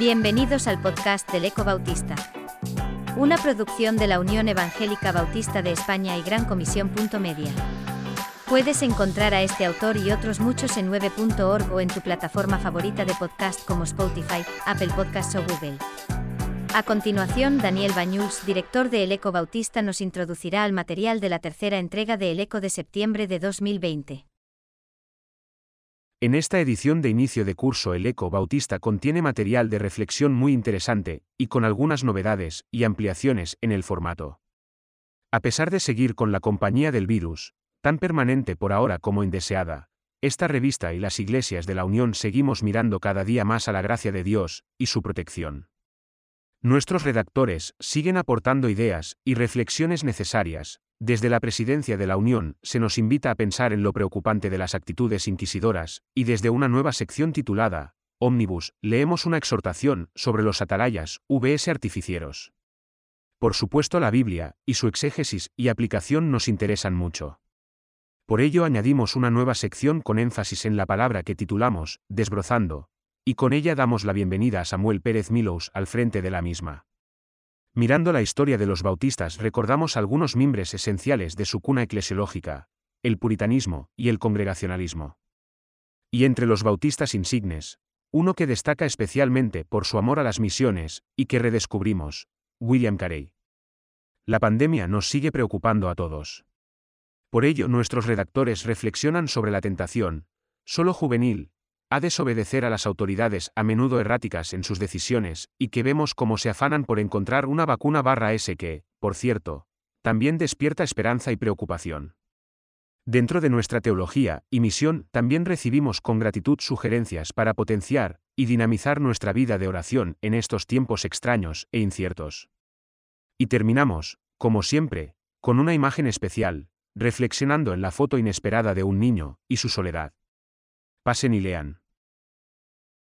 Bienvenidos al podcast del Eco Bautista. Una producción de la Unión Evangélica Bautista de España y Gran Comisión. Media. Puedes encontrar a este autor y otros muchos en 9.org o en tu plataforma favorita de podcast como Spotify, Apple Podcasts o Google. A continuación, Daniel Bañuls, director de El Eco Bautista, nos introducirá al material de la tercera entrega de El Eco de septiembre de 2020. En esta edición de inicio de curso el Eco Bautista contiene material de reflexión muy interesante, y con algunas novedades y ampliaciones en el formato. A pesar de seguir con la compañía del virus, tan permanente por ahora como indeseada, esta revista y las iglesias de la Unión seguimos mirando cada día más a la gracia de Dios y su protección. Nuestros redactores siguen aportando ideas y reflexiones necesarias, desde la presidencia de la Unión se nos invita a pensar en lo preocupante de las actitudes inquisidoras, y desde una nueva sección titulada, Omnibus, leemos una exhortación sobre los atalayas, VS artificieros. Por supuesto la Biblia, y su exégesis y aplicación nos interesan mucho. Por ello añadimos una nueva sección con énfasis en la palabra que titulamos, Desbrozando, y con ella damos la bienvenida a Samuel Pérez Milous al frente de la misma. Mirando la historia de los bautistas recordamos algunos mimbres esenciales de su cuna eclesiológica, el puritanismo y el congregacionalismo. Y entre los bautistas insignes, uno que destaca especialmente por su amor a las misiones, y que redescubrimos, William Carey. La pandemia nos sigue preocupando a todos. Por ello nuestros redactores reflexionan sobre la tentación, solo juvenil, a desobedecer a las autoridades a menudo erráticas en sus decisiones, y que vemos cómo se afanan por encontrar una vacuna barra S que, por cierto, también despierta esperanza y preocupación. Dentro de nuestra teología y misión también recibimos con gratitud sugerencias para potenciar y dinamizar nuestra vida de oración en estos tiempos extraños e inciertos. Y terminamos, como siempre, con una imagen especial, reflexionando en la foto inesperada de un niño y su soledad. Pasen y lean.